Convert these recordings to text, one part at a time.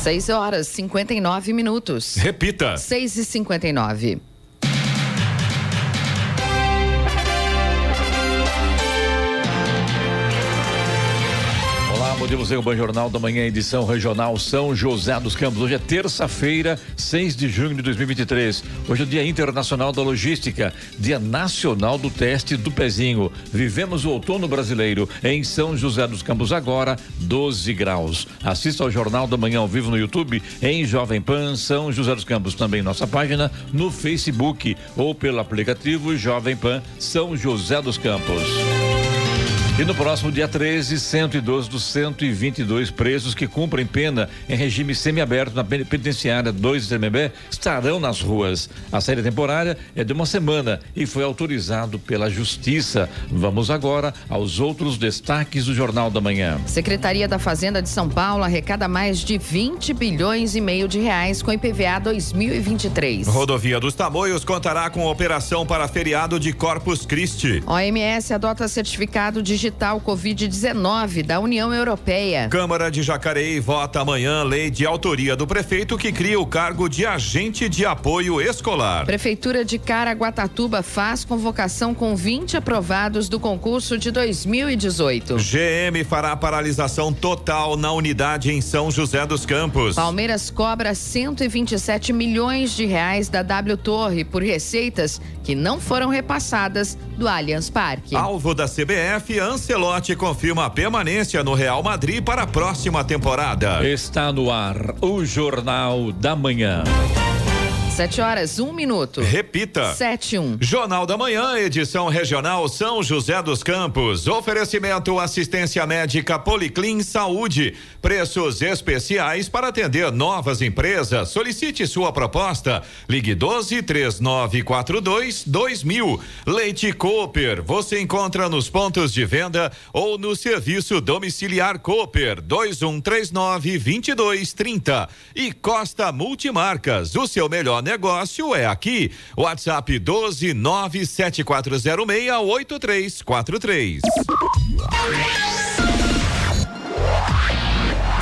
6 horas 59 minutos. Repita. 6 e 59 Podemos o Ban Jornal da Manhã, edição regional São José dos Campos. Hoje é terça-feira, 6 de junho de 2023. Hoje é o Dia Internacional da Logística, Dia Nacional do Teste do Pezinho. Vivemos o outono brasileiro em São José dos Campos, agora 12 graus. Assista ao Jornal da Manhã ao vivo no YouTube, em Jovem Pan São José dos Campos. Também nossa página no Facebook ou pelo aplicativo Jovem Pan São José dos Campos. E no próximo dia 13, 112 dos 122 presos que cumprem pena em regime semiaberto na penitenciária 2 de CMB estarão nas ruas. A série temporária é de uma semana e foi autorizado pela Justiça. Vamos agora aos outros destaques do Jornal da Manhã. Secretaria da Fazenda de São Paulo arrecada mais de 20 bilhões e meio de reais com IPVA 2023. Rodovia dos Tamoios contará com operação para feriado de Corpus Christi. OMS adota certificado digital digital Covid-19 da União Europeia. Câmara de Jacareí vota amanhã lei de autoria do prefeito que cria o cargo de agente de apoio escolar. Prefeitura de Caraguatatuba faz convocação com 20 aprovados do concurso de 2018. GM fará paralisação total na unidade em São José dos Campos. Palmeiras cobra 127 milhões de reais da W Torre por receitas que não foram repassadas do Allianz Parque. Alvo da CBF, Ancelotti confirma a permanência no Real Madrid para a próxima temporada. Está no ar o Jornal da Manhã. Sete horas, um minuto. Repita. Sete, um. Jornal da Manhã, edição regional São José dos Campos. Oferecimento assistência médica Policlin Saúde. Preços especiais para atender novas empresas. Solicite sua proposta. Ligue 12 3942 2000. Leite Cooper. Você encontra nos pontos de venda ou no serviço domiciliar Cooper 2139 2230. E Costa Multimarcas. O seu melhor negócio é aqui. WhatsApp 12 97406 8343.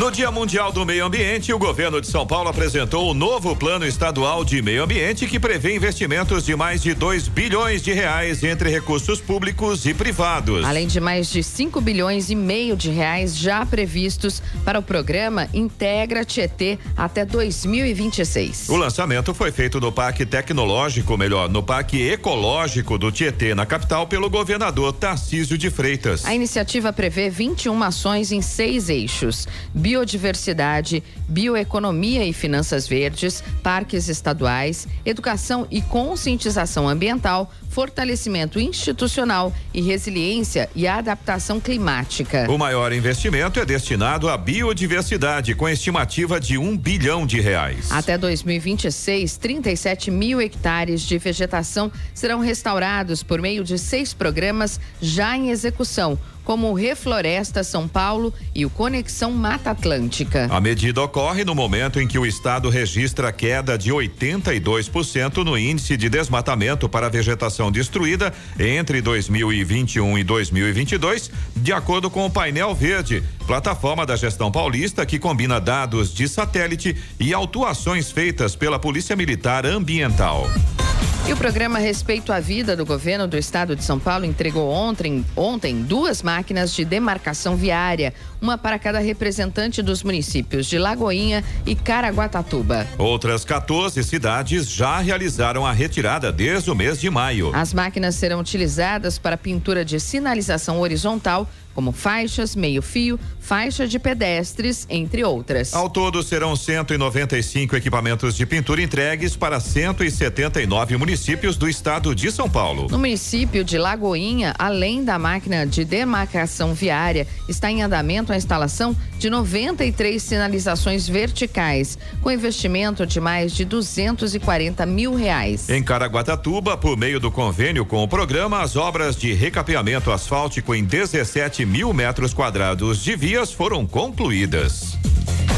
No Dia Mundial do Meio Ambiente, o governo de São Paulo apresentou o novo Plano Estadual de Meio Ambiente que prevê investimentos de mais de 2 bilhões de reais entre recursos públicos e privados. Além de mais de 5 bilhões e meio de reais já previstos para o programa Integra Tietê até 2026. O lançamento foi feito no Parque Tecnológico, melhor, no Parque Ecológico do Tietê, na capital, pelo governador Tarcísio de Freitas. A iniciativa prevê 21 ações em seis eixos biodiversidade, bioeconomia e finanças verdes, parques estaduais, educação e conscientização ambiental, fortalecimento institucional e resiliência e adaptação climática. O maior investimento é destinado à biodiversidade, com estimativa de um bilhão de reais. Até 2026, 37 mil hectares de vegetação serão restaurados por meio de seis programas já em execução como o Refloresta São Paulo e o Conexão Mata Atlântica. A medida ocorre no momento em que o estado registra queda de 82% no índice de desmatamento para vegetação destruída entre 2021 e 2022, de acordo com o painel verde, plataforma da gestão paulista que combina dados de satélite e autuações feitas pela Polícia Militar Ambiental. E o programa Respeito à Vida do governo do estado de São Paulo entregou ontem, ontem duas máquinas de demarcação viária, uma para cada representante dos municípios de Lagoinha e Caraguatatuba. Outras 14 cidades já realizaram a retirada desde o mês de maio. As máquinas serão utilizadas para pintura de sinalização horizontal como faixas, meio-fio, faixa de pedestres, entre outras. Ao todo, serão 195 equipamentos de pintura entregues para 179 municípios do estado de São Paulo. No município de Lagoinha, além da máquina de demarcação viária, está em andamento a instalação de 93 sinalizações verticais, com investimento de mais de 240 mil reais. Em Caraguatatuba, por meio do convênio com o programa, as obras de recapeamento asfáltico em 17 mil metros quadrados de vias foram concluídas.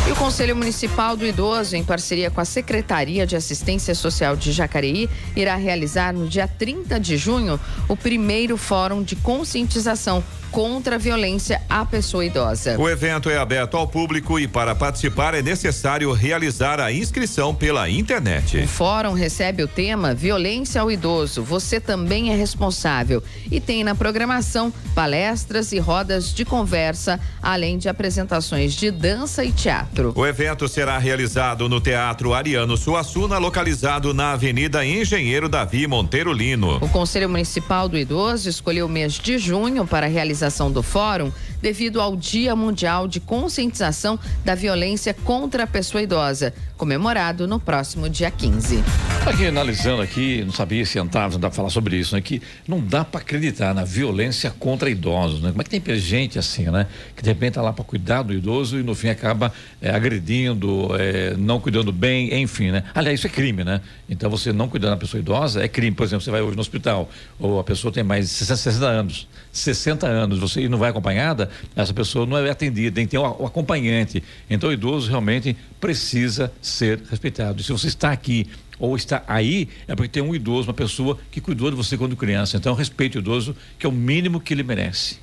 E o Conselho Municipal do Idoso, em parceria com a Secretaria de Assistência Social de Jacareí, irá realizar no dia 30 de junho o primeiro Fórum de Conscientização contra a violência à pessoa idosa. O evento é aberto ao público e para participar é necessário realizar a inscrição pela internet. O fórum recebe o tema Violência ao Idoso. Você também é responsável e tem na programação palestras e rodas de conversa, além de apresentações de dança e teatro. O evento será realizado no Teatro Ariano Suassuna, localizado na Avenida Engenheiro Davi Monteiro Lino. O Conselho Municipal do Idoso escolheu o mês de junho para realizar do fórum devido ao Dia Mundial de Conscientização da Violência contra a Pessoa Idosa, comemorado no próximo dia 15. Aqui analisando aqui, não sabia se não dá pra falar sobre isso, né? Que não dá para acreditar na violência contra idosos, né? Como é que tem gente assim, né? Que de repente tá lá para cuidar do idoso e no fim acaba é, agredindo, é, não cuidando bem, enfim, né? Aliás, isso é crime, né? Então você não cuidar da pessoa idosa é crime. Por exemplo, você vai hoje no hospital, ou a pessoa tem mais de 60 anos, 60 anos, você não vai acompanhada, essa pessoa não é atendida, tem que ter um, um acompanhante. Então o idoso realmente precisa ser respeitado. E se você está aqui ou está aí, é porque tem um idoso, uma pessoa que cuidou de você quando criança. Então respeite o idoso, que é o mínimo que ele merece.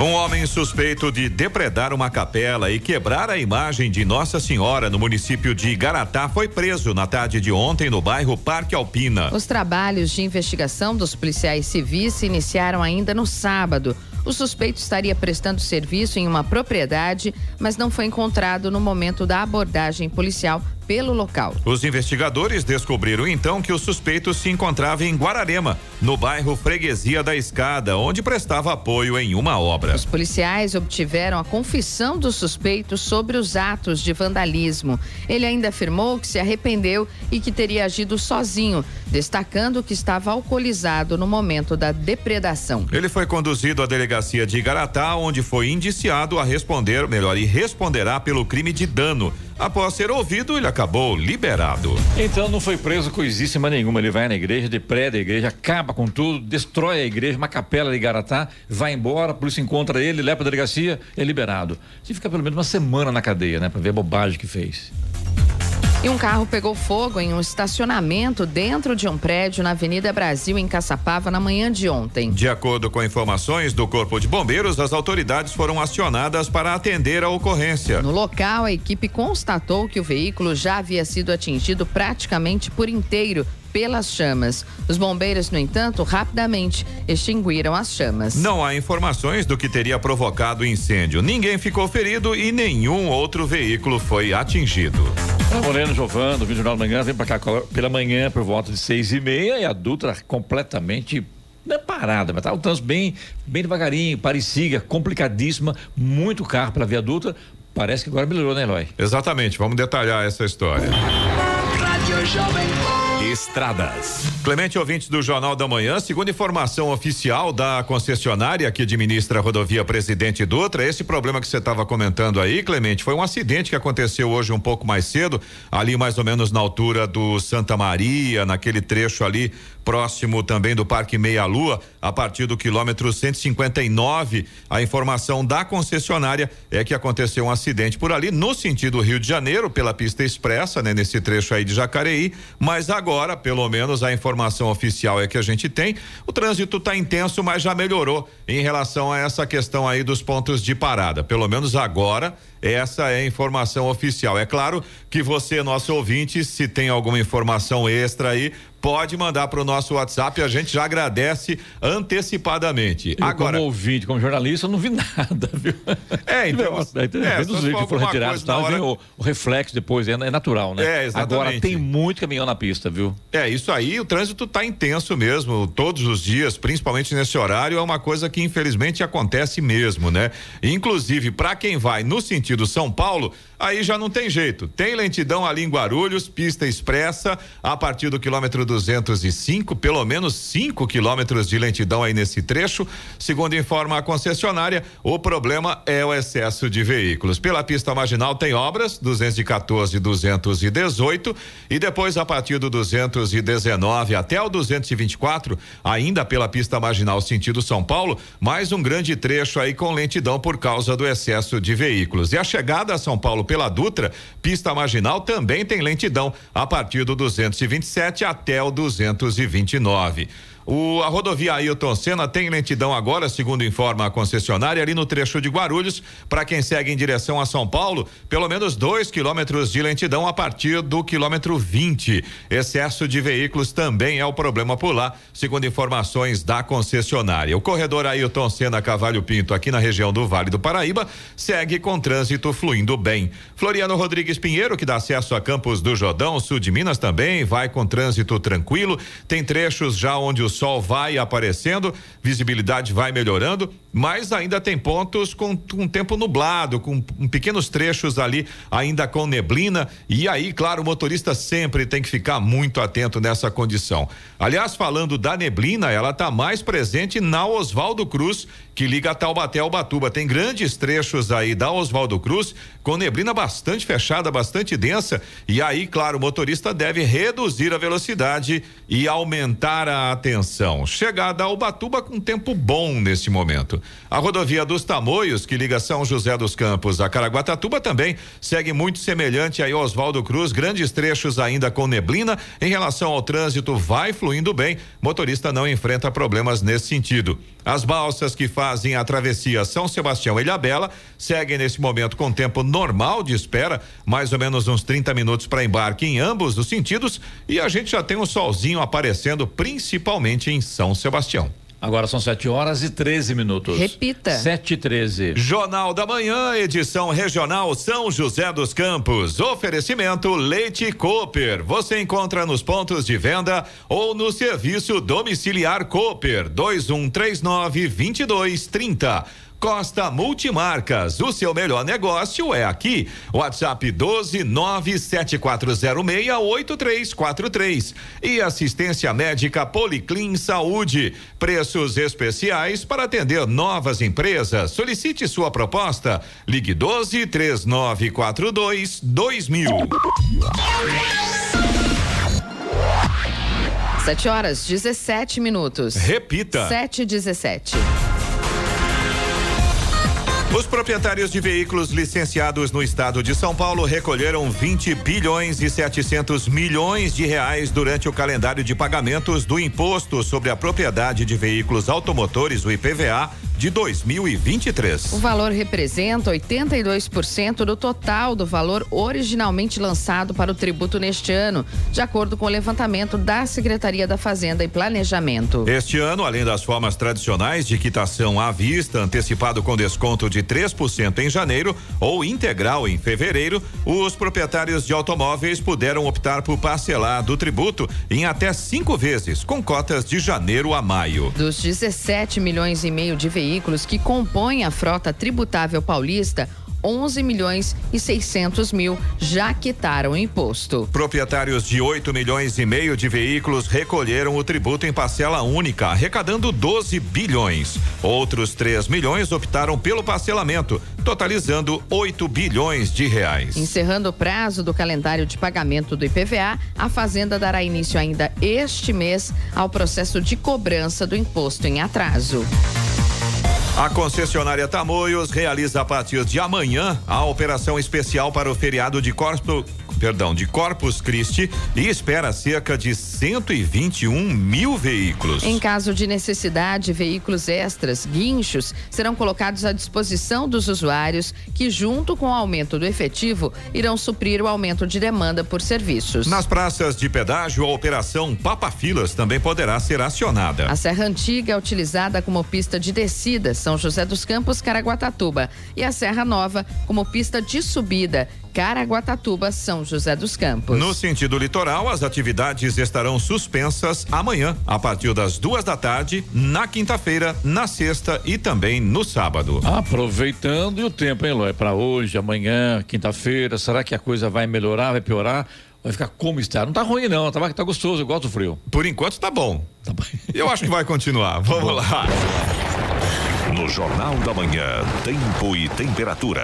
Um homem suspeito de depredar uma capela e quebrar a imagem de Nossa Senhora no município de Garatá foi preso na tarde de ontem no bairro Parque Alpina. Os trabalhos de investigação dos policiais civis se iniciaram ainda no sábado. O suspeito estaria prestando serviço em uma propriedade, mas não foi encontrado no momento da abordagem policial pelo local. Os investigadores descobriram então que o suspeito se encontrava em Guararema, no bairro Freguesia da Escada, onde prestava apoio em uma obra. Os policiais obtiveram a confissão do suspeito sobre os atos de vandalismo. Ele ainda afirmou que se arrependeu e que teria agido sozinho, destacando que estava alcoolizado no momento da depredação. Ele foi conduzido à delegacia de Igaratá, onde foi indiciado a responder, melhor, e responderá pelo crime de dano Após ser ouvido, ele acabou liberado. Então não foi preso coisíssima nenhuma. Ele vai na igreja, depreda a igreja, acaba com tudo, destrói a igreja, uma capela de Garatá, vai embora, a polícia encontra ele, leva para a delegacia, é liberado. Você fica pelo menos uma semana na cadeia, né? Para ver a bobagem que fez. E um carro pegou fogo em um estacionamento dentro de um prédio na Avenida Brasil, em Caçapava, na manhã de ontem. De acordo com informações do Corpo de Bombeiros, as autoridades foram acionadas para atender a ocorrência. No local, a equipe constatou que o veículo já havia sido atingido praticamente por inteiro pelas chamas. Os bombeiros, no entanto, rapidamente extinguiram as chamas. Não há informações do que teria provocado o incêndio. Ninguém ficou ferido e nenhum outro veículo foi atingido. Moreno Giovano, do Jornal da Manhã, vem para cá pela manhã por volta de seis e meia e a Dutra completamente não é parada, mas tá o trânsito bem, bem devagarinho, parecia complicadíssima, muito carro pela via Dutra. Parece que agora melhorou, né, Eloy? Exatamente, vamos detalhar essa história. Rádio Jovem Estradas. Clemente ouvintes do Jornal da Manhã, segundo informação oficial da concessionária que administra a rodovia Presidente Dutra, esse problema que você estava comentando aí, Clemente, foi um acidente que aconteceu hoje um pouco mais cedo, ali mais ou menos na altura do Santa Maria, naquele trecho ali próximo também do Parque Meia Lua, a partir do quilômetro 159. A informação da concessionária é que aconteceu um acidente por ali no sentido Rio de Janeiro, pela pista expressa, né, nesse trecho aí de Jacareí, mas agora, pelo menos a informação oficial é que a gente tem, o trânsito está intenso, mas já melhorou em relação a essa questão aí dos pontos de parada. Pelo menos agora essa é a informação oficial. É claro que você, nosso ouvinte, se tem alguma informação extra aí, pode mandar para o nosso WhatsApp. A gente já agradece antecipadamente. Eu, Agora, como ouvinte, como jornalista, eu não vi nada, viu? É, então. é, dos vídeos que foram retirados, tá, hora... o, o, reflexo depois, é, é, natural, né? É, exatamente. Agora tem muito caminhão na pista, viu? É, isso aí, o trânsito está intenso mesmo, todos os dias, principalmente nesse horário, é uma coisa que infelizmente acontece mesmo, né? Inclusive, para quem vai no sentido São Paulo, aí já não tem jeito. Tem lentidão ali em Guarulhos, pista expressa, a partir do quilômetro 205, pelo menos 5 quilômetros de lentidão aí nesse trecho. Segundo informa a concessionária, o problema é o excesso de veículos. Pela pista marginal tem obras, 214 e 218, e depois a partir do 219 até o 224, ainda pela pista marginal sentido São Paulo, mais um grande trecho aí com lentidão por causa do excesso de veículos. E a chegada a São Paulo pela Dutra, pista marginal também tem lentidão a partir do 227 até o 229. O, a rodovia Ailton Senna tem lentidão agora, segundo informa a concessionária, ali no trecho de Guarulhos, para quem segue em direção a São Paulo, pelo menos dois quilômetros de lentidão a partir do quilômetro 20. Excesso de veículos também é o problema por lá, segundo informações da concessionária. O corredor Ailton Senna Cavalho Pinto, aqui na região do Vale do Paraíba, segue com trânsito fluindo bem. Floriano Rodrigues Pinheiro, que dá acesso a Campos do Jordão, sul de Minas também, vai com trânsito tranquilo. Tem trechos já onde o sol vai aparecendo, visibilidade vai melhorando, mas ainda tem pontos com, com tempo nublado, com, pequenos trechos ali ainda com neblina. E aí, claro, o motorista sempre tem que ficar muito atento nessa condição. Aliás, falando da neblina, ela está mais presente na Oswaldo Cruz, que liga Taubaté ao Batuba. Tem grandes trechos aí da Oswaldo Cruz com neblina bastante fechada, bastante densa. E aí, claro, o motorista deve reduzir a velocidade e aumentar a atenção. Chegada ao Batuba com tempo bom neste momento. A rodovia dos Tamoios, que liga São José dos Campos a Caraguatatuba, também segue muito semelhante a Oswaldo Cruz, grandes trechos ainda com neblina. Em relação ao trânsito, vai fluindo bem. Motorista não enfrenta problemas nesse sentido. As balsas que fazem a travessia São Sebastião e Ilhabela seguem nesse momento com tempo normal de espera, mais ou menos uns 30 minutos para embarque em ambos os sentidos, e a gente já tem um solzinho aparecendo principalmente em São Sebastião. Agora são 7 horas e 13 minutos. Repita. 7 e 13. Jornal da Manhã, edição regional São José dos Campos. Oferecimento Leite Cooper. Você encontra nos pontos de venda ou no serviço domiciliar Cooper 2139 2230. Costa Multimarcas, o seu melhor negócio é aqui. WhatsApp 12 97406 8343 e assistência médica Policlin Saúde. Preços especiais para atender novas empresas. Solicite sua proposta. Ligue 12 3942 2000. Sete horas, 17 minutos. Repita. Sete e 17. Os proprietários de veículos licenciados no estado de São Paulo recolheram 20 bilhões e 700 milhões de reais durante o calendário de pagamentos do Imposto sobre a Propriedade de Veículos Automotores, o IPVA, de 2023. O valor representa 82% do total do valor originalmente lançado para o tributo neste ano, de acordo com o levantamento da Secretaria da Fazenda e Planejamento. Este ano, além das formas tradicionais de quitação à vista, antecipado com desconto de 3% em janeiro ou integral em fevereiro, os proprietários de automóveis puderam optar por parcelar do tributo em até cinco vezes, com cotas de janeiro a maio. Dos 17 milhões e meio de veículos veículos que compõem a frota tributável paulista, 11 milhões e 600 mil já quitaram o imposto. Proprietários de 8 milhões e meio de veículos recolheram o tributo em parcela única, arrecadando 12 bilhões. Outros 3 milhões optaram pelo parcelamento, totalizando 8 bilhões de reais. Encerrando o prazo do calendário de pagamento do IPVA, a Fazenda dará início ainda este mês ao processo de cobrança do imposto em atraso. A concessionária Tamoios realiza a partir de amanhã a operação especial para o feriado de Corpus, perdão, de Corpus Christi e espera cerca de 121 mil veículos. Em caso de necessidade, veículos extras, guinchos, serão colocados à disposição dos usuários que, junto com o aumento do efetivo, irão suprir o aumento de demanda por serviços. Nas praças de pedágio, a operação Papa Filas também poderá ser acionada. A Serra Antiga é utilizada como pista de descida, São José dos Campos, Caraguatatuba, e a Serra Nova como pista de subida, Caraguatatuba, São José dos Campos. No sentido litoral, as atividades estarão suspensas amanhã, a partir das duas da tarde, na quinta-feira, na sexta e também no sábado. Aproveitando e o tempo, hein, Lói? Para hoje, amanhã, quinta-feira, será que a coisa vai melhorar, vai piorar? Vai ficar como está? Não tá ruim, não. Tá, tá gostoso, eu gosto do frio. Por enquanto tá bom. Tá bom. Eu acho que vai continuar. Vamos lá. No Jornal da Manhã, tempo e temperatura.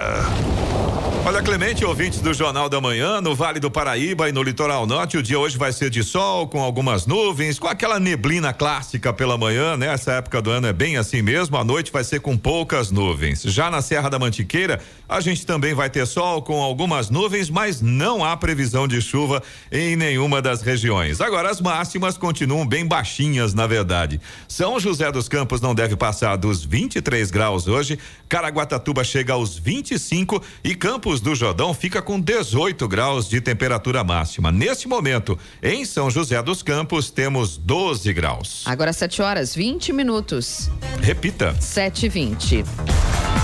Olha, Clemente, ouvintes do Jornal da Manhã, no Vale do Paraíba e no Litoral Norte, o dia hoje vai ser de sol, com algumas nuvens, com aquela neblina clássica pela manhã, né? Essa época do ano é bem assim mesmo, a noite vai ser com poucas nuvens. Já na Serra da Mantiqueira, a gente também vai ter sol com algumas nuvens, mas não há previsão de chuva em nenhuma das regiões. Agora, as máximas continuam bem baixinhas, na verdade. São José dos Campos não deve passar dos 23 graus hoje, Caraguatatuba chega aos 25 e Campos do Jordão fica com 18 graus de temperatura máxima. Neste momento, em São José dos Campos, temos 12 graus. Agora 7 horas 20 minutos. Repita. 7 e 20.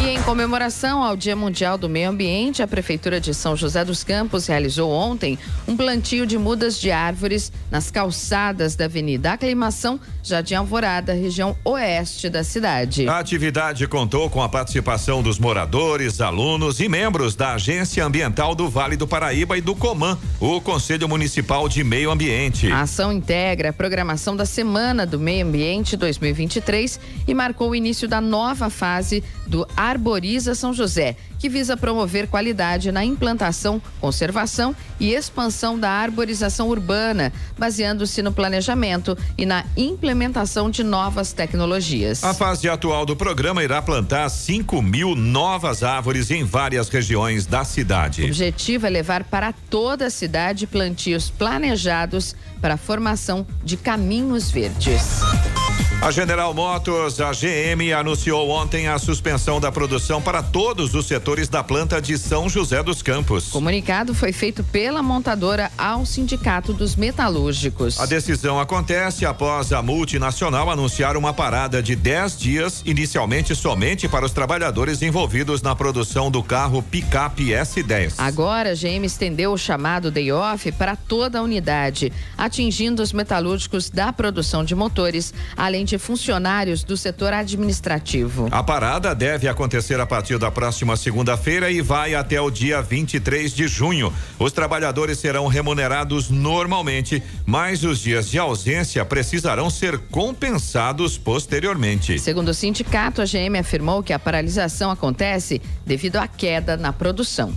E em comemoração ao Dia Mundial do Meio Ambiente, a Prefeitura de São José dos Campos realizou ontem um plantio de mudas de árvores nas calçadas da Avenida Aclimação, Jardim Alvorada, região oeste da cidade. A atividade contou com a participação dos moradores, alunos e membros da Agência Ambiental do Vale do Paraíba e do Coman, o Conselho Municipal de Meio Ambiente. A ação integra a programação da Semana do Meio Ambiente 2023 e marcou o início da nova fase do Arboriza São José, que visa promover qualidade na implantação, conservação e expansão da arborização urbana, baseando-se no planejamento e na implementação de novas tecnologias. A fase atual do programa irá plantar 5 mil novas árvores em várias regiões da cidade. O objetivo é levar para toda a cidade plantios planejados para a formação de caminhos verdes. A General Motors, a GM, anunciou ontem a suspensão da produção para todos os setores da planta de São José dos Campos. O comunicado foi feito pela montadora ao Sindicato dos Metalúrgicos. A decisão acontece após a multinacional anunciar uma parada de 10 dias, inicialmente somente para os trabalhadores envolvidos na produção do carro picape S10. Agora, a GM estendeu o chamado day off para toda a unidade, atingindo os metalúrgicos da produção de motores, além de funcionários do setor administrativo. A parada deve acontecer a partir da próxima segunda-feira e vai até o dia 23 de junho. Os trabalhadores serão remunerados normalmente, mas os dias de ausência precisarão ser compensados posteriormente. Segundo o sindicato, a GM afirmou que a paralisação acontece devido à queda na produção.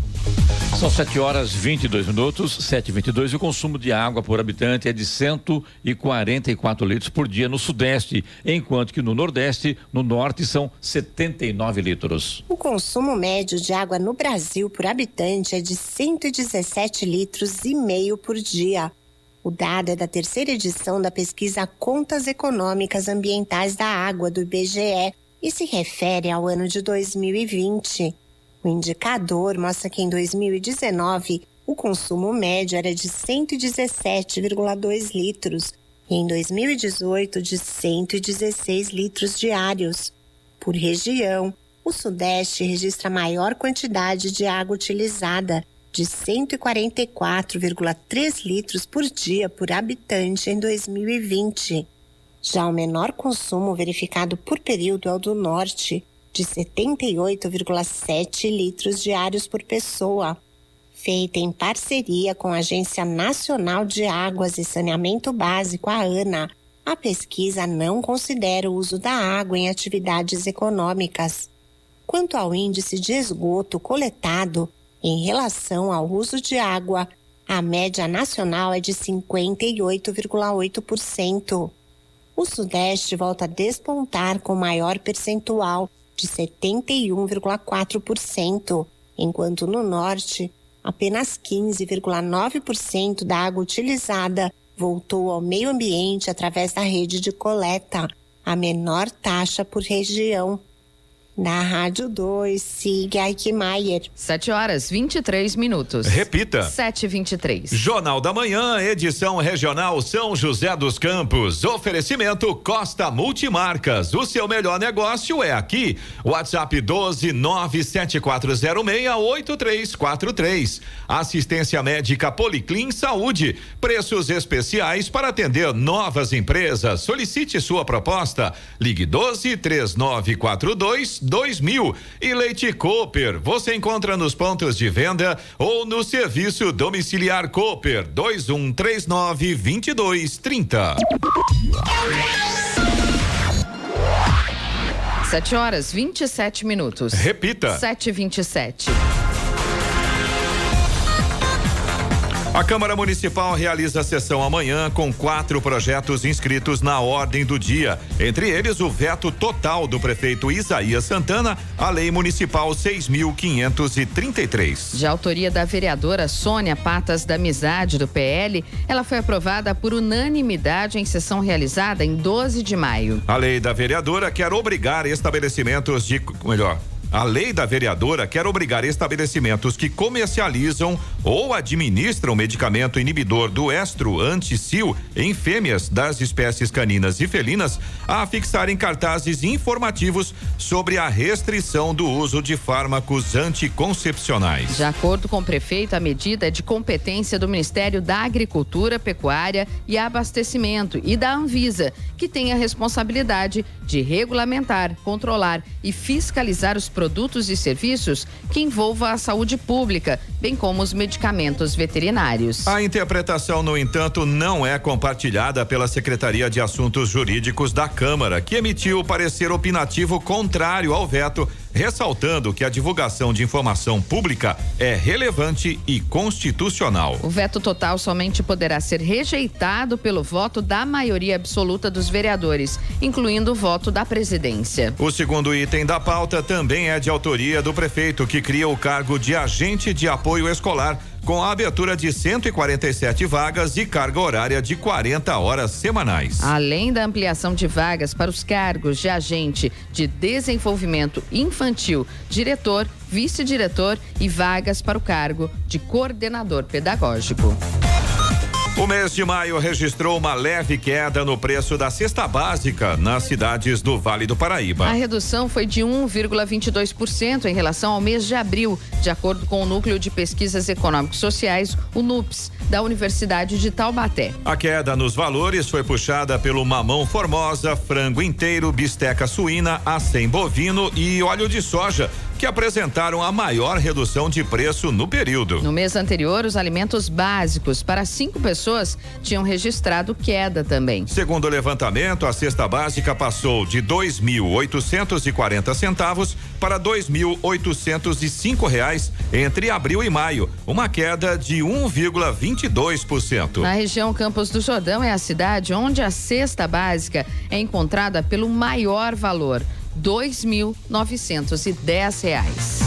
São 7 horas 22 minutos, 7 e 22 e o consumo de água por habitante é de 144 litros por dia no Sudeste, enquanto que no Nordeste, no Norte, são 79 litros. O consumo médio de água no Brasil por habitante é de 117 litros e meio por dia. O dado é da terceira edição da pesquisa Contas Econômicas Ambientais da Água do IBGE e se refere ao ano de 2020. O indicador mostra que em 2019 o consumo médio era de 117,2 litros e em 2018 de 116 litros diários. Por região, o Sudeste registra a maior quantidade de água utilizada, de 144,3 litros por dia por habitante em 2020. Já o menor consumo verificado por período é o do Norte, de 78,7 litros diários por pessoa. Feita em parceria com a Agência Nacional de Águas e Saneamento Básico, a ANA, a pesquisa não considera o uso da água em atividades econômicas. Quanto ao índice de esgoto coletado em relação ao uso de água, a média nacional é de 58,8%. O Sudeste volta a despontar com maior percentual de 71,4%, enquanto no norte, apenas 15,9% da água utilizada voltou ao meio ambiente através da rede de coleta, a menor taxa por região. Na Rádio 2, siga Eichmeier. 7 horas 23 minutos. Repita. 7h23. Jornal da Manhã, edição regional São José dos Campos. Oferecimento Costa Multimarcas. O seu melhor negócio é aqui. WhatsApp 12 97406 8343. Assistência médica Policlin Saúde. Preços especiais para atender novas empresas. Solicite sua proposta. Ligue 12 3942 2000 e Leite Cooper. Você encontra nos pontos de venda ou no serviço domiciliar Cooper 2139 2230. 7 horas 27 minutos. Repita. 7h27. A Câmara Municipal realiza a sessão amanhã com quatro projetos inscritos na ordem do dia. Entre eles, o veto total do prefeito Isaías Santana à Lei Municipal 6.533. De autoria da vereadora Sônia Patas da Amizade, do PL, ela foi aprovada por unanimidade em sessão realizada em 12 de maio. A lei da vereadora quer obrigar estabelecimentos de. Melhor. A lei da vereadora quer obrigar estabelecimentos que comercializam ou administram medicamento inibidor do estro anticil em fêmeas das espécies caninas e felinas a fixarem cartazes informativos sobre a restrição do uso de fármacos anticoncepcionais. De acordo com o prefeito, a medida é de competência do Ministério da Agricultura, Pecuária e Abastecimento e da Anvisa, que tem a responsabilidade de regulamentar, controlar e fiscalizar os produtos e serviços que envolvam a saúde pública, bem como os medicamentos veterinários. A interpretação, no entanto, não é compartilhada pela Secretaria de Assuntos Jurídicos da Câmara, que emitiu parecer opinativo contrário ao veto ressaltando que a divulgação de informação pública é relevante e constitucional. O veto total somente poderá ser rejeitado pelo voto da maioria absoluta dos vereadores, incluindo o voto da presidência. O segundo item da pauta também é de autoria do prefeito, que cria o cargo de agente de apoio escolar com a abertura de 147 vagas e carga horária de 40 horas semanais. Além da ampliação de vagas para os cargos de agente de desenvolvimento infantil, diretor, vice-diretor e vagas para o cargo de coordenador pedagógico. O mês de maio registrou uma leve queda no preço da cesta básica nas cidades do Vale do Paraíba. A redução foi de 1,22% em relação ao mês de abril, de acordo com o Núcleo de Pesquisas Econômicos Sociais, o NUPS, da Universidade de Taubaté. A queda nos valores foi puxada pelo mamão formosa, frango inteiro, bisteca suína, acém bovino e óleo de soja, que apresentaram a maior redução de preço no período. No mês anterior, os alimentos básicos para cinco pessoas tinham registrado queda também. Segundo o levantamento, a cesta básica passou de 2.840 centavos para 2.805 reais entre abril e maio, uma queda de 1,22%. Na região Campos do Jordão é a cidade onde a cesta básica é encontrada pelo maior valor. Dois mil novecentos e dez reais.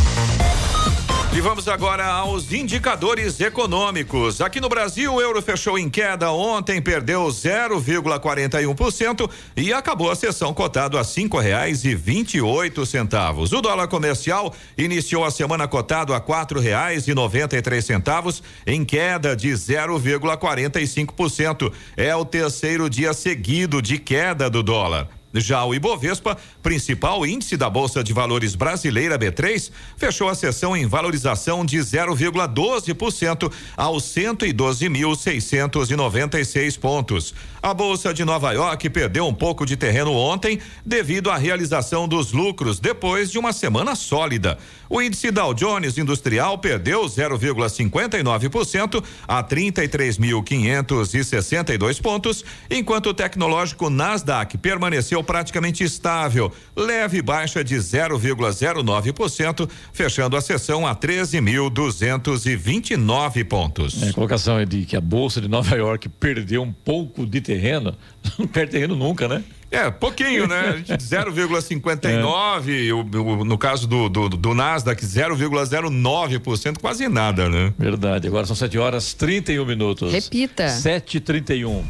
E vamos agora aos indicadores econômicos. Aqui no Brasil, o euro fechou em queda ontem, perdeu 0,41% e acabou a sessão cotado a cinco reais e vinte e oito centavos. O dólar comercial iniciou a semana cotado a quatro reais e noventa e três centavos, em queda de 0,45%. É o terceiro dia seguido de queda do dólar. Já o Ibovespa, principal índice da Bolsa de Valores brasileira B3, fechou a sessão em valorização de 0,12% aos 112.696 pontos. A Bolsa de Nova York perdeu um pouco de terreno ontem devido à realização dos lucros depois de uma semana sólida. O índice Dow Jones Industrial perdeu 0,59% a 33.562 pontos, enquanto o tecnológico Nasdaq permaneceu praticamente estável, leve baixa de 0,09%, fechando a sessão a 13.229 pontos. É, a colocação é de que a bolsa de Nova York perdeu um pouco de terreno, não perde terreno nunca, né? É, pouquinho, né? 0,59, é. no caso do, do, do Nasdaq, 0,09%, quase nada, né? Verdade. Agora são 7 horas 31 minutos. Repita. 7h31.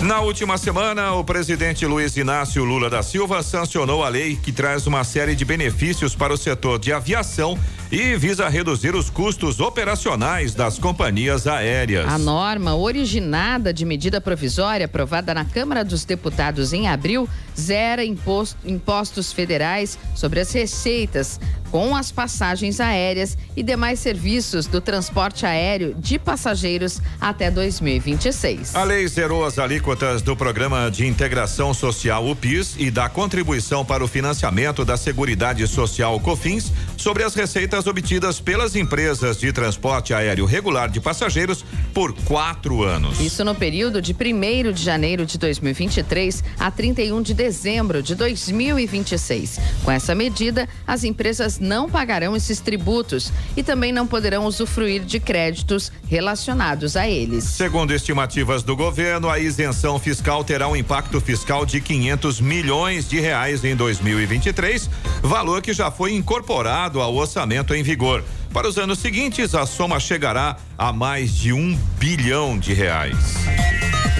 Na última semana, o presidente Luiz Inácio Lula da Silva sancionou a lei que traz uma série de benefícios para o setor de aviação e visa reduzir os custos operacionais das companhias aéreas. A norma, originada de medida provisória aprovada na Câmara dos Deputados em abril, zera imposto, impostos federais sobre as receitas com as passagens aéreas e demais serviços do transporte aéreo de passageiros até 2026. A lei zerou as alíquotas do Programa de Integração Social UPIS e da contribuição para o financiamento da Seguridade Social COFINS sobre as receitas obtidas pelas empresas de transporte aéreo regular de passageiros por quatro anos. Isso no período de 1 de janeiro de 2023 a 31 de dezembro de 2026. Com essa medida, as empresas não pagarão esses tributos e também não poderão usufruir de créditos relacionados a eles. Segundo estimativas do governo, a isenção fiscal terá um impacto fiscal de 500 milhões de reais em 2023, valor que já foi incorporado ao orçamento em vigor. Para os anos seguintes, a soma chegará a mais de um bilhão de reais.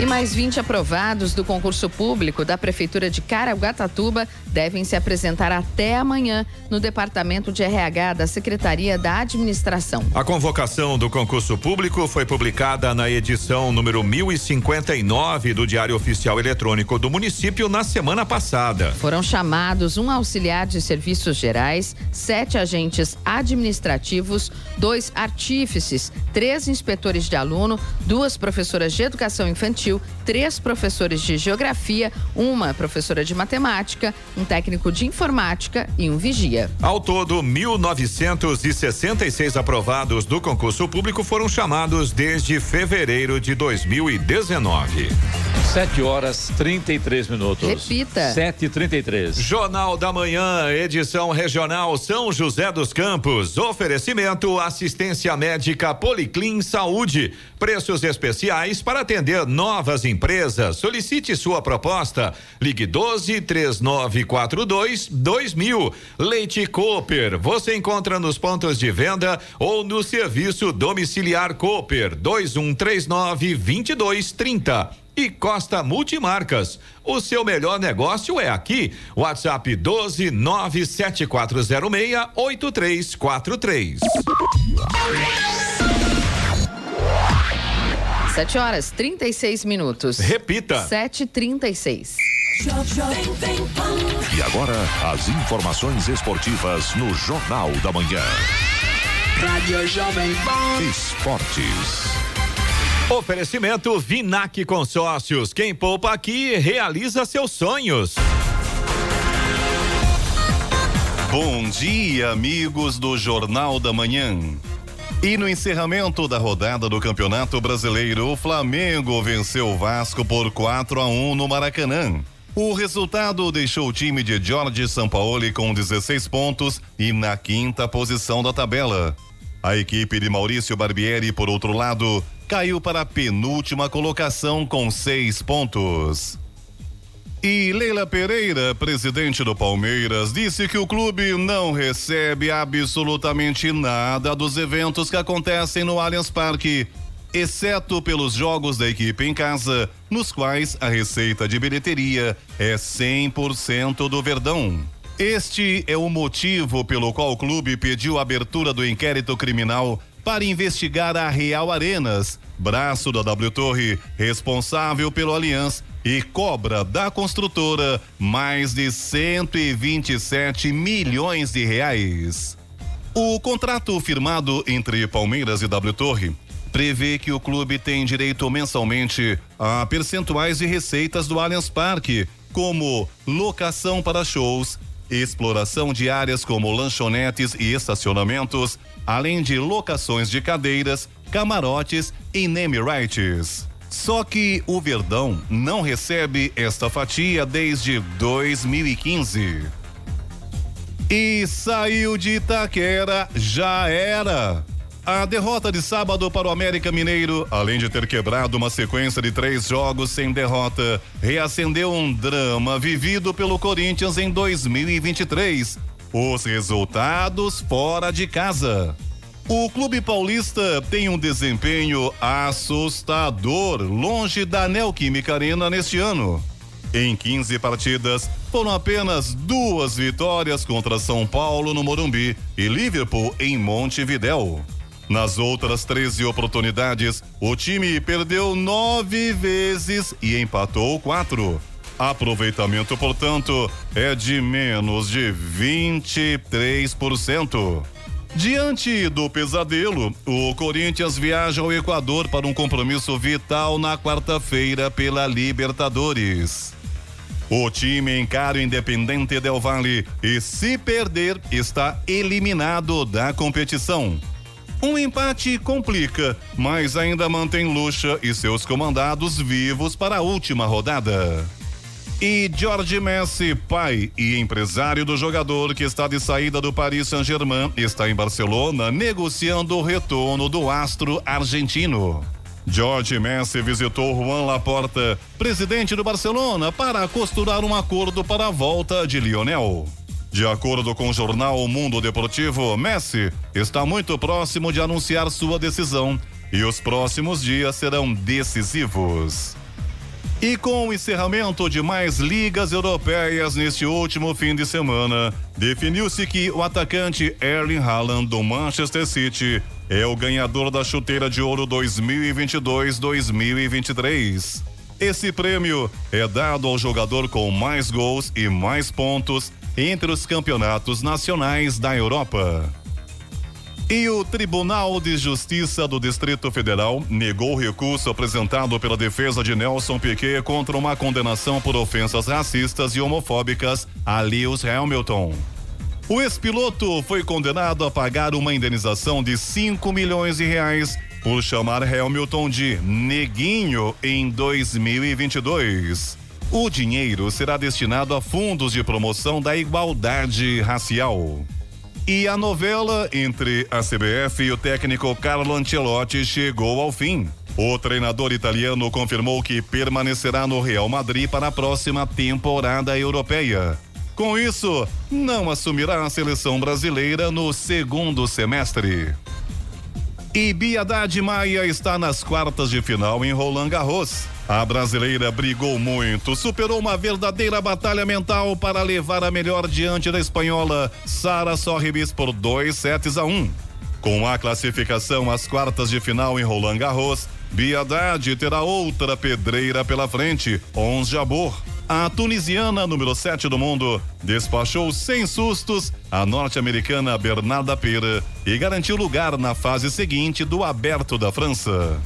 E mais 20 aprovados do concurso público da Prefeitura de Caraguatatuba devem se apresentar até amanhã no Departamento de RH da Secretaria da Administração. A convocação do concurso público foi publicada na edição número 1059 do Diário Oficial Eletrônico do município na semana passada. Foram chamados um auxiliar de serviços gerais, sete agentes administrativos, dois artífices, três inspetores de aluno, duas professoras de educação infantil três professores de geografia, uma professora de matemática, um técnico de informática e um vigia. Ao todo, 1.966 aprovados do concurso público foram chamados desde fevereiro de 2019. 7 horas 33 minutos. Repita. 7 e 33 Jornal da Manhã, edição regional São José dos Campos. Oferecimento assistência médica Policlin Saúde. Preços especiais para atender novas empresas. Solicite sua proposta. Ligue 12 3942 2000. Leite Cooper. Você encontra nos pontos de venda ou no serviço domiciliar Cooper 2139 2230 e Costa Multimarcas. O seu melhor negócio é aqui. WhatsApp 12 97406 8343. 7 horas 36 minutos. Repita. 7h36. E agora, as informações esportivas no Jornal da Manhã. Rádio Jovem Pan. Esportes. Oferecimento Vinac Consórcios. Quem poupa aqui realiza seus sonhos. Bom dia, amigos do Jornal da Manhã. E no encerramento da rodada do Campeonato Brasileiro, o Flamengo venceu o Vasco por 4 a 1 no Maracanã. O resultado deixou o time de Jorge Sampaoli com 16 pontos e na quinta posição da tabela. A equipe de Maurício Barbieri, por outro lado, caiu para a penúltima colocação com seis pontos. E Leila Pereira, presidente do Palmeiras, disse que o clube não recebe absolutamente nada dos eventos que acontecem no Allianz Parque, exceto pelos jogos da equipe em casa, nos quais a receita de bilheteria é 100% do Verdão. Este é o motivo pelo qual o clube pediu a abertura do inquérito criminal para investigar a Real Arenas, braço da W Torre, responsável pelo Allianz e cobra da construtora mais de 127 milhões de reais. O contrato firmado entre Palmeiras e W Torre prevê que o clube tem direito mensalmente a percentuais de receitas do Allianz Parque, como locação para shows, exploração de áreas como lanchonetes e estacionamentos, além de locações de cadeiras, camarotes e name rights. Só que o Verdão não recebe esta fatia desde 2015. E saiu de Itaquera, já era. A derrota de sábado para o América Mineiro, além de ter quebrado uma sequência de três jogos sem derrota, reacendeu um drama vivido pelo Corinthians em 2023. Os resultados fora de casa. O Clube Paulista tem um desempenho assustador, longe da Neoquímica Arena neste ano. Em 15 partidas, foram apenas duas vitórias contra São Paulo no Morumbi e Liverpool em Montevidéu. Nas outras 13 oportunidades, o time perdeu nove vezes e empatou quatro. Aproveitamento, portanto, é de menos de 23%. Diante do pesadelo, o Corinthians viaja ao Equador para um compromisso vital na quarta-feira pela Libertadores. O time encara o Independente Del Valle e, se perder, está eliminado da competição. Um empate complica, mas ainda mantém Lucha e seus comandados vivos para a última rodada. E Jorge Messi, pai e empresário do jogador que está de saída do Paris Saint-Germain, está em Barcelona negociando o retorno do astro argentino. Jorge Messi visitou Juan Laporta, presidente do Barcelona, para costurar um acordo para a volta de Lionel. De acordo com o jornal O Mundo Deportivo, Messi está muito próximo de anunciar sua decisão e os próximos dias serão decisivos. E com o encerramento de mais ligas europeias neste último fim de semana, definiu-se que o atacante Erling Haaland do Manchester City é o ganhador da chuteira de ouro 2022-2023. Esse prêmio é dado ao jogador com mais gols e mais pontos entre os campeonatos nacionais da Europa. E o Tribunal de Justiça do Distrito Federal negou o recurso apresentado pela defesa de Nelson Piquet contra uma condenação por ofensas racistas e homofóbicas a Lewis Hamilton. O ex-piloto foi condenado a pagar uma indenização de 5 milhões de reais por chamar Hamilton de neguinho em 2022. O dinheiro será destinado a fundos de promoção da igualdade racial. E a novela entre a CBF e o técnico Carlo Ancelotti chegou ao fim. O treinador italiano confirmou que permanecerá no Real Madrid para a próxima temporada europeia. Com isso, não assumirá a seleção brasileira no segundo semestre. E Bia Maia está nas quartas de final em Roland Garros. A brasileira brigou muito, superou uma verdadeira batalha mental para levar a melhor diante da espanhola Sara Sorribes por dois sets a um. Com a classificação às quartas de final em Roland Garros, Bia terá outra pedreira pela frente, Ons Jabor. A tunisiana número 7 do mundo despachou sem sustos a norte-americana Bernarda Pera e garantiu lugar na fase seguinte do Aberto da França.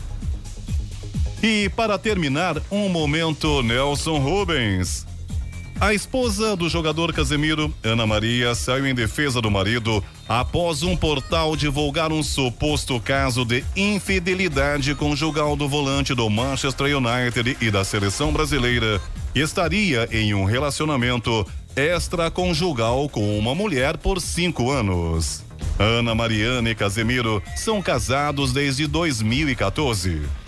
E para terminar, um momento Nelson Rubens. A esposa do jogador Casemiro, Ana Maria, saiu em defesa do marido após um portal divulgar um suposto caso de infidelidade conjugal do volante do Manchester United e da seleção brasileira, que estaria em um relacionamento extraconjugal com uma mulher por cinco anos. Ana Mariana e Casemiro são casados desde 2014.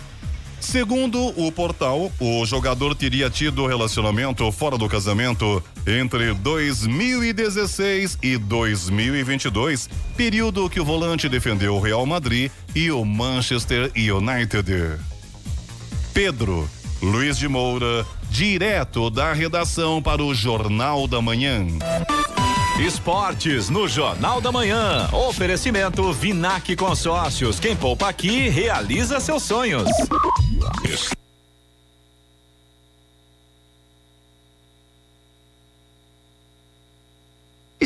Segundo o portal, o jogador teria tido relacionamento fora do casamento entre 2016 e 2022, período que o volante defendeu o Real Madrid e o Manchester United. Pedro Luiz de Moura, direto da redação para o Jornal da Manhã. Esportes no Jornal da Manhã. Oferecimento Vinac Consórcios. Quem poupa aqui realiza seus sonhos.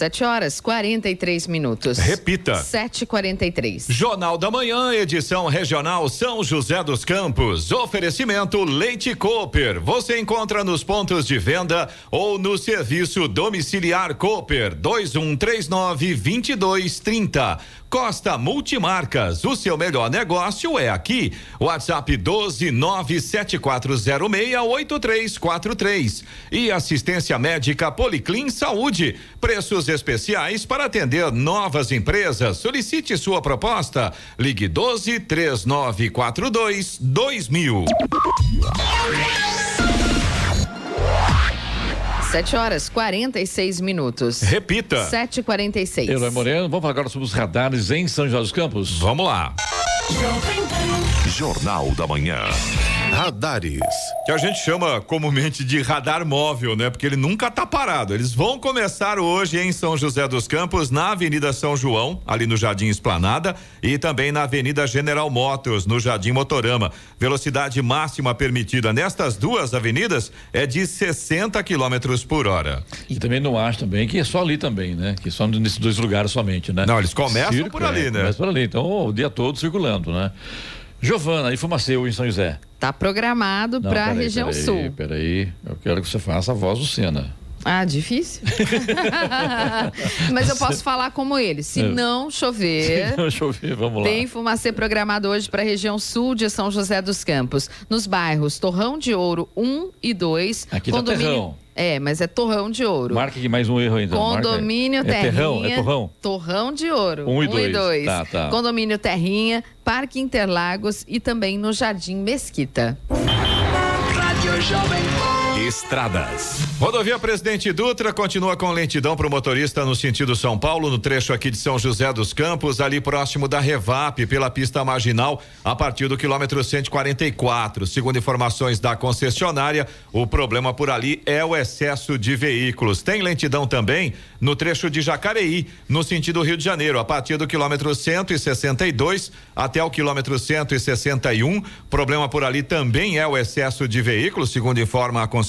7 horas 43 minutos. Repita. 7h43. Jornal da Manhã, edição regional São José dos Campos. Oferecimento Leite Cooper. Você encontra nos pontos de venda ou no serviço domiciliar Cooper 2139 2230. Costa Multimarcas, o seu melhor negócio é aqui. WhatsApp 12974068343 e assistência médica Policlin Saúde. Preços especiais para atender novas empresas. Solicite sua proposta. Ligue 12 3942 2000. Sete horas, 46 minutos. Repita. Sete e quarenta e seis. Eloy Moreno, vamos falar agora sobre os radares em São José dos Campos. Vamos lá. Jornal da Manhã. Radares. Que a gente chama comumente de radar móvel, né? Porque ele nunca tá parado. Eles vão começar hoje em São José dos Campos, na Avenida São João, ali no Jardim Esplanada, e também na Avenida General Motors, no Jardim Motorama. Velocidade máxima permitida nestas duas avenidas é de 60 quilômetros por hora. E também não acho também que é só ali também, né? Que só nesses dois lugares somente, né? Não, eles começam Circo, por ali, é, né? Começa por ali. Então, o dia todo circulando, né? Giovana, Infomaceu em São José. Tá programado para a região peraí, sul. Peraí, eu quero que você faça a voz do Senna. Ah, difícil? Mas eu posso falar como ele. Se É. não chover. Deixa eu ver, vamos lá. Tem fumacê programado hoje para a região sul de São José dos Campos, nos bairros Torrão de Ouro 1 e 2. Aqui tá Terrão. É, mas é Torrão de Ouro. Marca aqui mais um erro ainda. marca aí. Condomínio é Terrinha. Terrão, é Torrão. Torrão de Ouro. Um e Um dois. dois. Tá, tá. Condomínio Terrinha, Parque Interlagos e também no Jardim Mesquita. Rádio Jovem Pan. Estradas. Rodovia Presidente Dutra continua com lentidão para o motorista no sentido São Paulo, no trecho aqui de São José dos Campos, ali próximo da Revap, pela pista marginal, a partir do quilômetro 144. Segundo informações da concessionária, o problema por ali é o excesso de veículos. Tem lentidão também no trecho de Jacareí, no sentido Rio de Janeiro, a partir do quilômetro 162 até o quilômetro 161. Problema por ali também é o excesso de veículos, segundo informa a concessionária.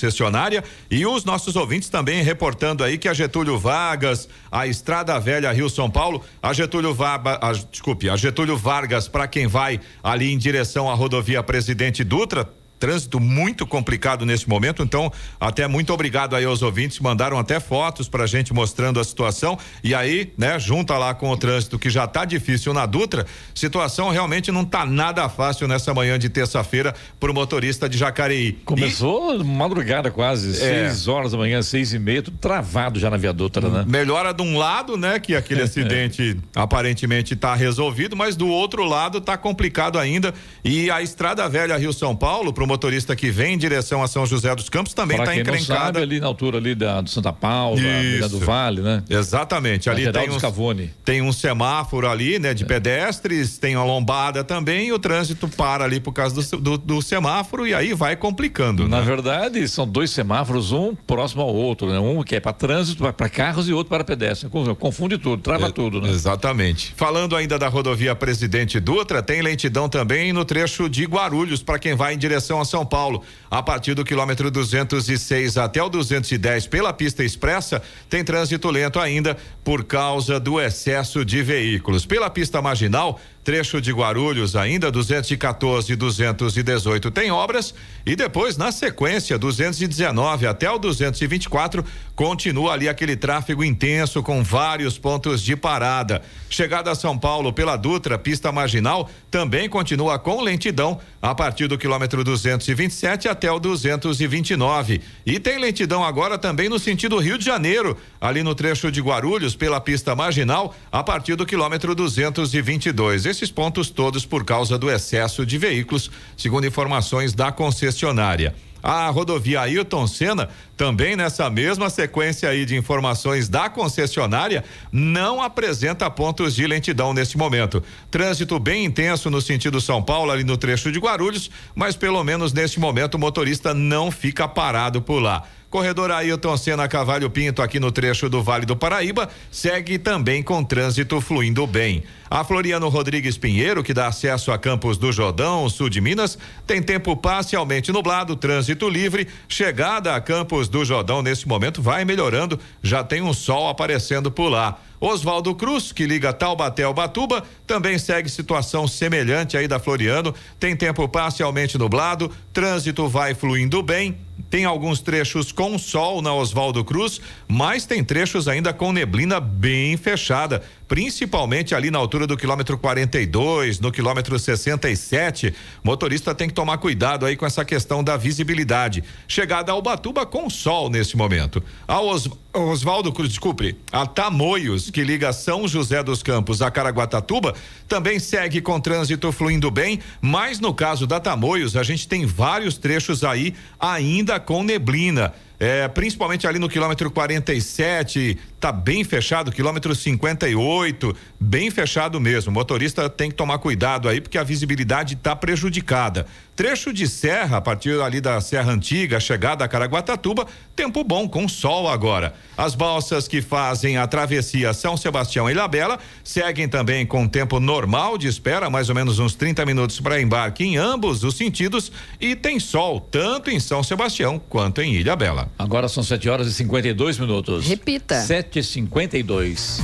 E os nossos ouvintes também reportando aí que a Getúlio Vargas, a Estrada Velha Rio São Paulo, a Getúlio Vargas, a, desculpe, a Getúlio Vargas para quem vai ali em direção à rodovia Presidente Dutra, trânsito muito complicado nesse momento, então até muito obrigado aí aos ouvintes, mandaram até fotos pra gente mostrando a situação e aí, né, junta lá com o trânsito que já tá difícil na Dutra, situação realmente não tá nada fácil nessa manhã de terça-feira pro motorista de Jacareí. Começou madrugada quase, É. seis horas da manhã, seis e meia, tudo travado já na viadutra, né? Melhora de um lado, né, que aquele acidente aparentemente está resolvido, mas do outro lado tá complicado ainda. E a Estrada Velha Rio São Paulo, pro motorista que vem em direção a São José dos Campos, também Pra tá quem não encrencada. sabe, ali na altura ali da, do Santa Paula, Avenida do Isso. Vale, né? Exatamente, ali tem um, Scavone. tem um semáforo ali, né, É. de pedestres, tem uma lombada também, e o trânsito para ali por causa do, do, do semáforo e aí vai complicando. Na né? verdade, são dois semáforos, um próximo ao outro, né? Um que é para trânsito, para carros e outro para pedestre. Confunde tudo, trava É, tudo, né? Exatamente. Falando ainda da rodovia Presidente Dutra, tem lentidão também no trecho de Guarulhos para quem vai em direção a São Paulo. A partir do quilômetro 206 até o 210 pela pista expressa, tem trânsito lento ainda por causa do excesso de veículos. Pela pista marginal, trecho de Guarulhos ainda 214 e 218 tem obras e depois na sequência 219 até o 224 continua ali aquele tráfego intenso com vários pontos de parada. Chegada a São Paulo pela Dutra, pista marginal, também continua com lentidão a partir do quilômetro 227 até o 229. E tem lentidão agora também no sentido Rio de Janeiro, ali no trecho de Guarulhos pela pista marginal a partir do quilômetro 222. Esses pontos todos por causa do excesso de veículos, segundo informações da concessionária. A rodovia Ayrton Senna, também nessa mesma sequência aí de informações da concessionária, não apresenta pontos de lentidão neste momento. Trânsito bem intenso no sentido São Paulo, ali no trecho de Guarulhos, mas pelo menos neste momento o motorista não fica parado por lá. Corredor Ailton Senna Cavalho Pinto, aqui no trecho do Vale do Paraíba, segue também com trânsito fluindo bem. A Floriano Rodrigues Pinheiro, que dá acesso a Campos do Jordão, sul de Minas, tem tempo parcialmente nublado, trânsito livre. Chegada a Campos do Jordão nesse momento vai melhorando, já tem um sol aparecendo por lá. Oswaldo Cruz, que liga Taubaté ao Batuba, também segue situação semelhante aí da Floriano. Tem tempo parcialmente nublado, trânsito vai fluindo bem. Tem alguns trechos com sol na Oswaldo Cruz, mas tem trechos ainda com neblina bem fechada principalmente ali na altura do quilômetro 42, no quilômetro 67. Motorista tem que tomar cuidado aí com essa questão da visibilidade. Chegada ao Batuba com sol nesse momento. A Os, Oswaldo Cruz, desculpe, a Tamoios, que liga São José dos Campos a Caraguatatuba, também segue com trânsito fluindo bem, mas no caso da Tamoios, a gente tem vários trechos aí ainda com neblina. É, principalmente ali no quilômetro 47, tá bem fechado, quilômetro 58, bem fechado mesmo. O motorista tem que tomar cuidado aí, porque a visibilidade está prejudicada. Trecho de serra, a partir ali da Serra Antiga, chegada a Caraguatatuba, tempo bom, com sol agora. As balsas que fazem a travessia São Sebastião e Ilhabela seguem também com tempo normal de espera, mais ou menos uns 30 minutos para embarque em ambos os sentidos, e tem sol, tanto em São Sebastião quanto em Ilhabela. Agora são 7 horas e 52 minutos. Repita. 7 e 52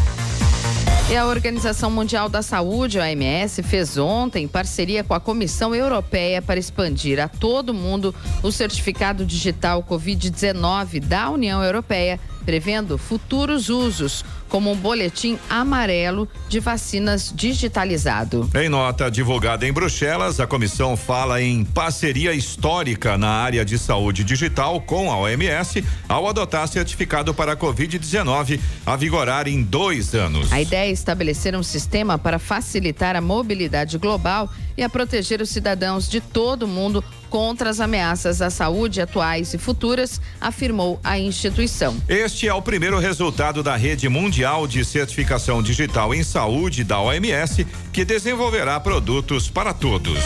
e a Organização Mundial da Saúde, a OMS, fez ontem parceria com a Comissão Europeia para expandir a todo mundo o certificado digital Covid-19 da União Europeia prevendo futuros usos, como um boletim amarelo de vacinas digitalizado. Em nota divulgada em Bruxelas, a comissão fala em parceria histórica na área de saúde digital com a OMS ao adotar certificado para a Covid-19 a vigorar em dois anos. A ideia é estabelecer um sistema para facilitar a mobilidade global e a proteger os cidadãos de todo o mundo contra as ameaças à saúde atuais e futuras, afirmou a instituição. Este é o primeiro resultado da rede mundial de certificação digital em saúde da OMS, que desenvolverá produtos para todos.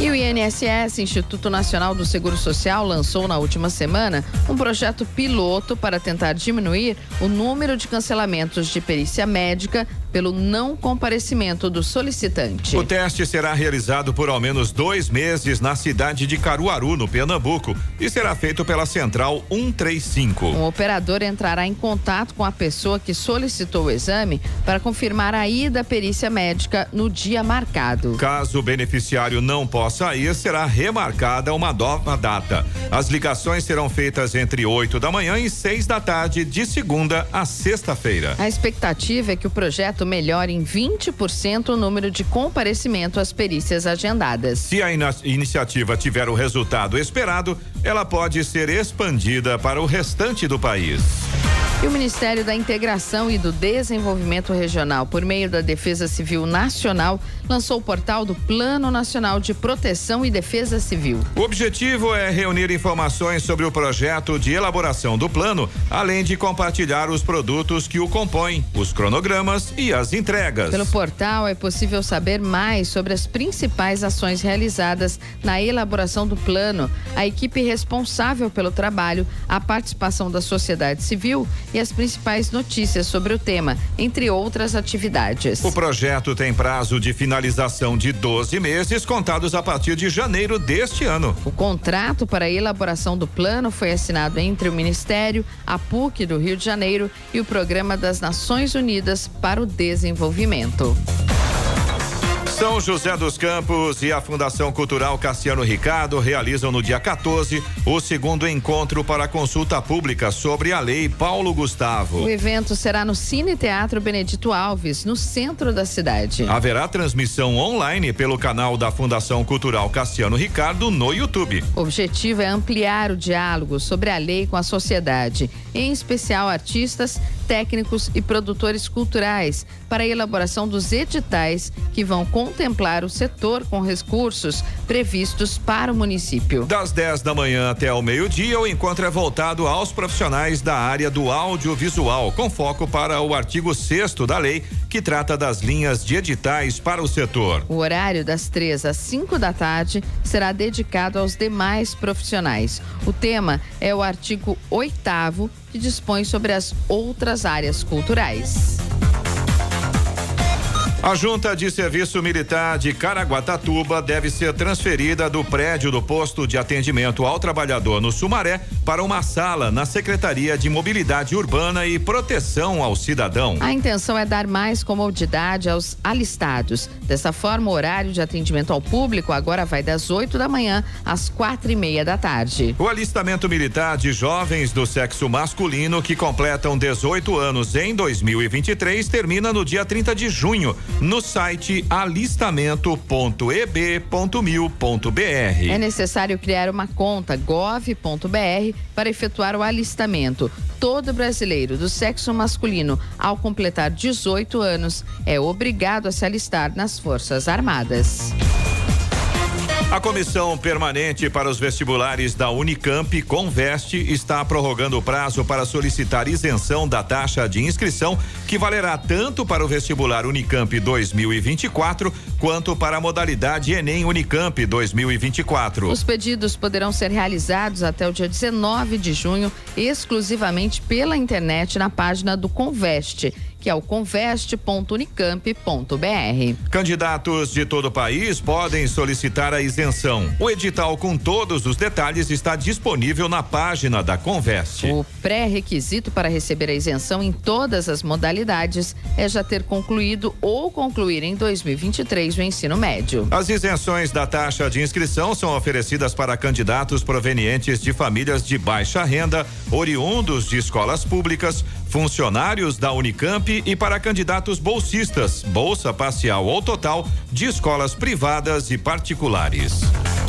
E o INSS, Instituto Nacional do Seguro Social, lançou na última semana um projeto piloto para tentar diminuir o número de cancelamentos de perícia médica pelo não comparecimento do solicitante. O teste será realizado por ao menos dois meses na cidade de Caruaru, no Pernambuco, e será feito pela Central 135. Um operador entrará em contato com a pessoa que solicitou o exame para confirmar a ida à perícia médica no dia marcado. Caso o beneficiário não possa ir, será remarcada uma nova data. As ligações serão feitas entre 8 da manhã e 6 da tarde, de segunda a sexta-feira. A expectativa é que o projeto melhore em 20% o número de comparecimento às perícias agendadas. Se a in iniciativa tiver o resultado esperado, ela pode ser expandida para o restante do país. E o Ministério da Integração e do Desenvolvimento Regional, por meio da Defesa Civil Nacional, lançou o portal do Plano Nacional de Proteção e Defesa Civil. O objetivo é reunir informações sobre o projeto de elaboração do plano, além de compartilhar os produtos que o compõem, os cronogramas e as entregas. Pelo portal é possível saber mais sobre as principais ações realizadas na elaboração do plano, a equipe responsável pelo trabalho, a participação da sociedade civil e as principais notícias sobre o tema, entre outras atividades. O projeto tem prazo de finalização de 12 meses, contados a partir de janeiro deste ano. O contrato para a elaboração do plano foi assinado entre o Ministério, a PUC do Rio de Janeiro e o Programa das Nações Unidas para o Desenvolvimento. São José dos Campos e a Fundação Cultural Cassiano Ricardo realizam no dia 14 o segundo encontro para consulta pública sobre a Lei Paulo Gustavo. O evento será no Cine Teatro Benedito Alves, no centro da cidade. Haverá transmissão online pelo canal da Fundação Cultural Cassiano Ricardo no YouTube. O objetivo é ampliar o diálogo sobre a lei com a sociedade, em especial artistas, técnicos e produtores culturais, para a elaboração dos editais que vão contemplar o setor com recursos previstos para o município. Das 10 da manhã até o meio-dia, o encontro é voltado aos profissionais da área do audiovisual, com foco para o artigo 6 da lei, que trata das linhas de editais para o setor. O horário das três às 5 da tarde será dedicado aos demais profissionais. O tema é o artigo 8 dispõe sobre as outras áreas culturais. A junta de serviço militar de Caraguatatuba deve ser transferida do prédio do posto de atendimento ao trabalhador no Sumaré para uma sala na Secretaria de Mobilidade Urbana e Proteção ao Cidadão. A intenção é dar mais comodidade aos alistados. Dessa forma, o horário de atendimento ao público agora vai das 8 da manhã às quatro e meia da tarde. O alistamento militar de jovens do sexo masculino que completam 18 anos em 2023 termina no dia 30 de junho no site alistamento.eb.mil.br. É necessário criar uma conta gov.br para efetuar o alistamento. Todo brasileiro do sexo masculino, ao completar 18 anos, é obrigado a se alistar nas Forças Armadas. A comissão permanente para os vestibulares da Unicamp, Conveste, está prorrogando o prazo para solicitar isenção da taxa de inscrição, que valerá tanto para o vestibular Unicamp 2024 quanto para a modalidade Enem Unicamp 2024. Os pedidos poderão ser realizados até o dia 19 de junho, exclusivamente pela internet na página do Conveste que é o conveste.unicamp.br. Candidatos de todo o país podem solicitar a isenção. O edital com todos os detalhes está disponível na página da Conveste. O pré-requisito para receber a isenção em todas as modalidades é já ter concluído ou concluir em 2023 o ensino médio. As isenções da taxa de inscrição são oferecidas para candidatos provenientes de famílias de baixa renda, oriundos de escolas públicas, funcionários da Unicamp e para candidatos bolsistas, bolsa parcial ou total de escolas privadas e particulares.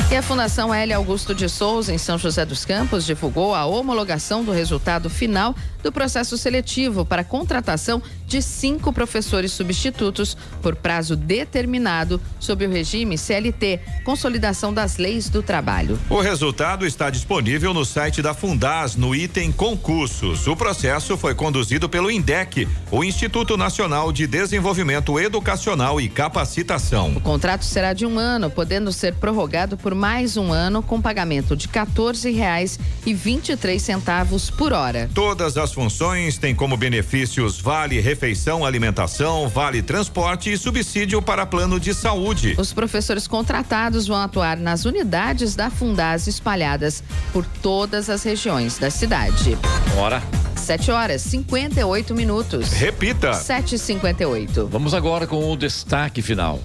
E a Fundação L. Augusto de Souza, em São José dos Campos, divulgou a homologação do resultado final do processo seletivo para contratação de cinco professores substitutos por prazo determinado sob o regime CLT, Consolidação das Leis do Trabalho. O resultado está disponível no site da Fundas, no item concursos. O processo foi conduzido pelo INDEC, o Instituto Nacional de Desenvolvimento Educacional e Capacitação. O contrato será de um ano, podendo ser prorrogado por mais um ano com pagamento de R$ 14,23 por hora. Todas as funções têm como benefícios vale refeição, alimentação, vale transporte e subsídio para plano de saúde. Os professores contratados vão atuar nas unidades da Fundas espalhadas por todas as regiões da cidade. Bora. 7 horas 58 minutos. Repita. 7h58. Vamos agora com o destaque final.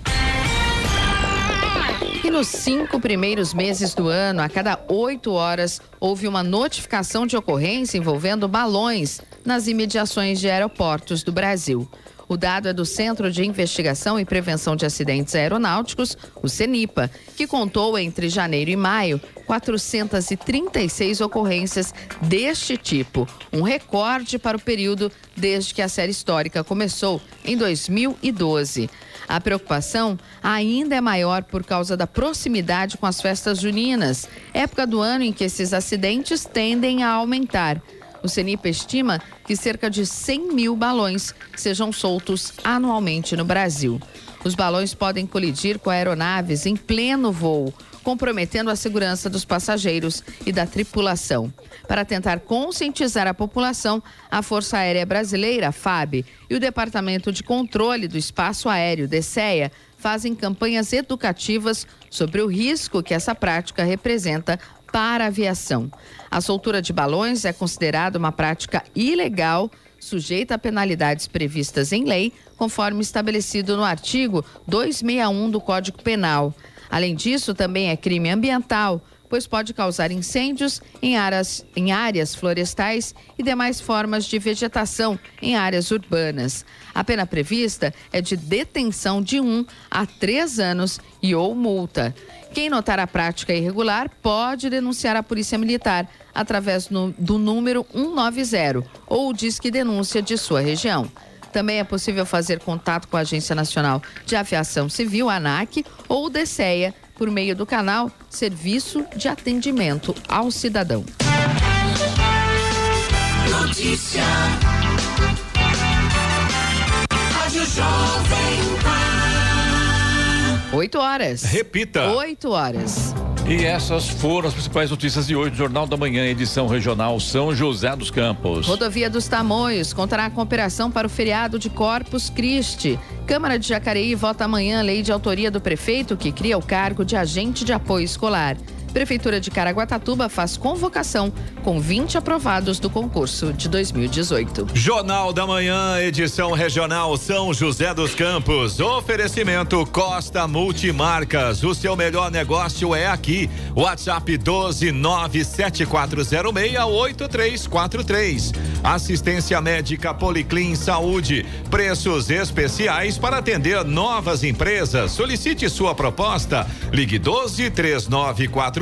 E nos cinco primeiros meses do ano, a cada oito horas, houve uma notificação de ocorrência envolvendo balões nas imediações de aeroportos do Brasil. O dado é do Centro de Investigação e Prevenção de Acidentes Aeronáuticos, o CENIPA, que contou entre janeiro e maio 436 ocorrências deste tipo, um recorde para o período desde que a série histórica começou em 2012. A preocupação ainda é maior por causa da proximidade com as festas juninas, época do ano em que esses acidentes tendem a aumentar. O CENIPA estima que cerca de 100 mil balões sejam soltos anualmente no Brasil. Os balões podem colidir com aeronaves em pleno voo, comprometendo a segurança dos passageiros e da tripulação. Para tentar conscientizar a população, a Força Aérea Brasileira, FAB, e o Departamento de Controle do Espaço Aéreo, DECEA, fazem campanhas educativas sobre o risco que essa prática representa para a aviação. A soltura de balões é considerada uma prática ilegal, sujeita a penalidades previstas em lei, conforme estabelecido no artigo 261 do Código Penal. Além disso, também é crime ambiental, pois pode causar incêndios em áreas, em áreas florestais e demais formas de vegetação em áreas urbanas. A pena prevista é de detenção de um a três anos e ou multa. Quem notar a prática irregular pode denunciar a Polícia Militar através do número 190 ou o Disque Denúncia de sua região. Também é possível fazer contato com a Agência Nacional de Aviação Civil, ANAC, ou DCEA, por meio do canal Serviço de Atendimento ao Cidadão. Notícia. Rádio Jovem Pan. 8 horas. Repita. 8 horas. E essas foram as principais notícias de hoje do Jornal da Manhã, edição regional São José dos Campos. Rodovia dos Tamoios contará com operação para o feriado de Corpus Christi. Câmara de Jacareí vota amanhã a lei de autoria do prefeito que cria o cargo de agente de apoio escolar. Prefeitura de Caraguatatuba faz convocação com 20 aprovados do concurso de 2018. Jornal da Manhã, edição regional São José dos Campos. Oferecimento Costa Multimarcas. O seu melhor negócio é aqui. WhatsApp 12974068343. Assistência médica Policlin Saúde. Preços especiais para atender novas empresas. Solicite sua proposta. Ligue 12 3944